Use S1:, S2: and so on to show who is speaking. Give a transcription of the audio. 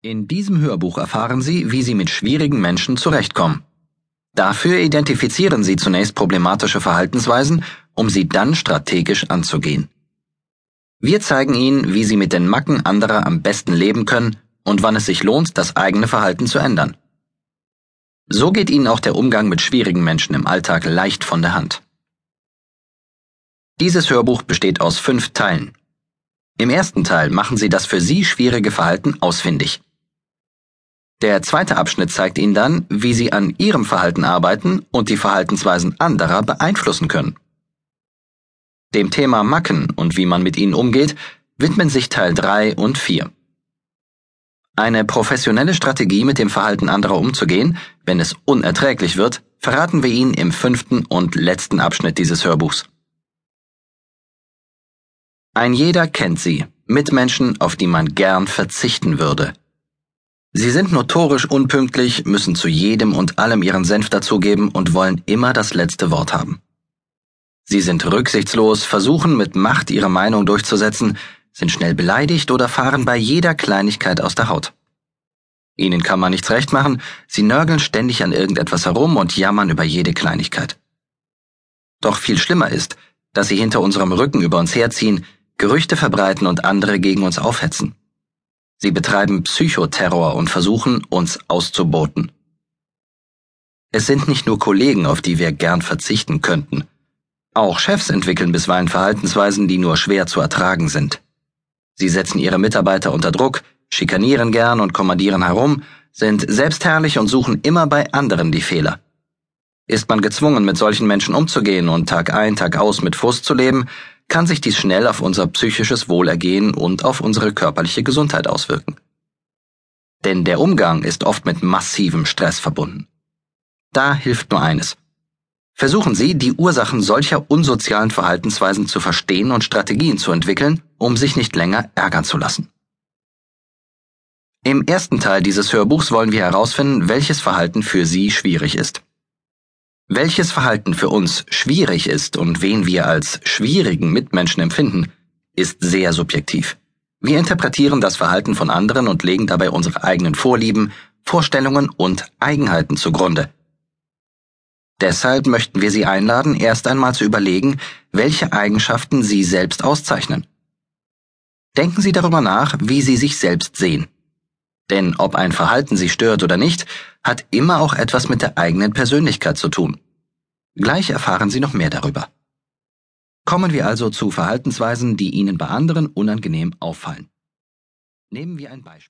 S1: In diesem Hörbuch erfahren Sie, wie Sie mit schwierigen Menschen zurechtkommen. Dafür identifizieren Sie zunächst problematische Verhaltensweisen, um sie dann strategisch anzugehen. Wir zeigen Ihnen, wie Sie mit den Macken anderer am besten leben können und wann es sich lohnt, das eigene Verhalten zu ändern. So geht Ihnen auch der Umgang mit schwierigen Menschen im Alltag leicht von der Hand. Dieses Hörbuch besteht aus fünf Teilen. Im ersten Teil machen Sie das für Sie schwierige Verhalten ausfindig. Der zweite Abschnitt zeigt Ihnen dann, wie Sie an Ihrem Verhalten arbeiten und die Verhaltensweisen anderer beeinflussen können. Dem Thema Macken und wie man mit ihnen umgeht, widmen sich Teil 3 und 4. Eine professionelle Strategie mit dem Verhalten anderer umzugehen, wenn es unerträglich wird, verraten wir Ihnen im fünften und letzten Abschnitt dieses Hörbuchs. Ein jeder kennt sie, Mitmenschen, auf die man gern verzichten würde. Sie sind notorisch unpünktlich, müssen zu jedem und allem ihren Senf dazugeben und wollen immer das letzte Wort haben. Sie sind rücksichtslos, versuchen mit Macht ihre Meinung durchzusetzen, sind schnell beleidigt oder fahren bei jeder Kleinigkeit aus der Haut. Ihnen kann man nichts recht machen, sie nörgeln ständig an irgendetwas herum und jammern über jede Kleinigkeit. Doch viel schlimmer ist, dass sie hinter unserem Rücken über uns herziehen, Gerüchte verbreiten und andere gegen uns aufhetzen. Sie betreiben Psychoterror und versuchen, uns auszuboten. Es sind nicht nur Kollegen, auf die wir gern verzichten könnten. Auch Chefs entwickeln bisweilen Verhaltensweisen, die nur schwer zu ertragen sind. Sie setzen ihre Mitarbeiter unter Druck, schikanieren gern und kommandieren herum, sind selbstherrlich und suchen immer bei anderen die Fehler. Ist man gezwungen, mit solchen Menschen umzugehen und Tag ein, Tag aus mit Frust zu leben, kann sich dies schnell auf unser psychisches Wohlergehen und auf unsere körperliche Gesundheit auswirken. Denn der Umgang ist oft mit massivem Stress verbunden. Da hilft nur eines. Versuchen Sie, die Ursachen solcher unsozialen Verhaltensweisen zu verstehen und Strategien zu entwickeln, um sich nicht länger ärgern zu lassen. Im ersten Teil dieses Hörbuchs wollen wir herausfinden, welches Verhalten für Sie schwierig ist. Welches Verhalten für uns schwierig ist und wen wir als schwierigen Mitmenschen empfinden, ist sehr subjektiv. Wir interpretieren das Verhalten von anderen und legen dabei unsere eigenen Vorlieben, Vorstellungen und Eigenheiten zugrunde. Deshalb möchten wir Sie einladen, erst einmal zu überlegen, welche Eigenschaften Sie selbst auszeichnen. Denken Sie darüber nach, wie Sie sich selbst sehen. Denn ob ein Verhalten Sie stört oder nicht, hat immer auch etwas mit der eigenen Persönlichkeit zu tun. Gleich erfahren Sie noch mehr darüber. Kommen wir also zu Verhaltensweisen, die Ihnen bei anderen unangenehm auffallen. Nehmen wir ein Beispiel.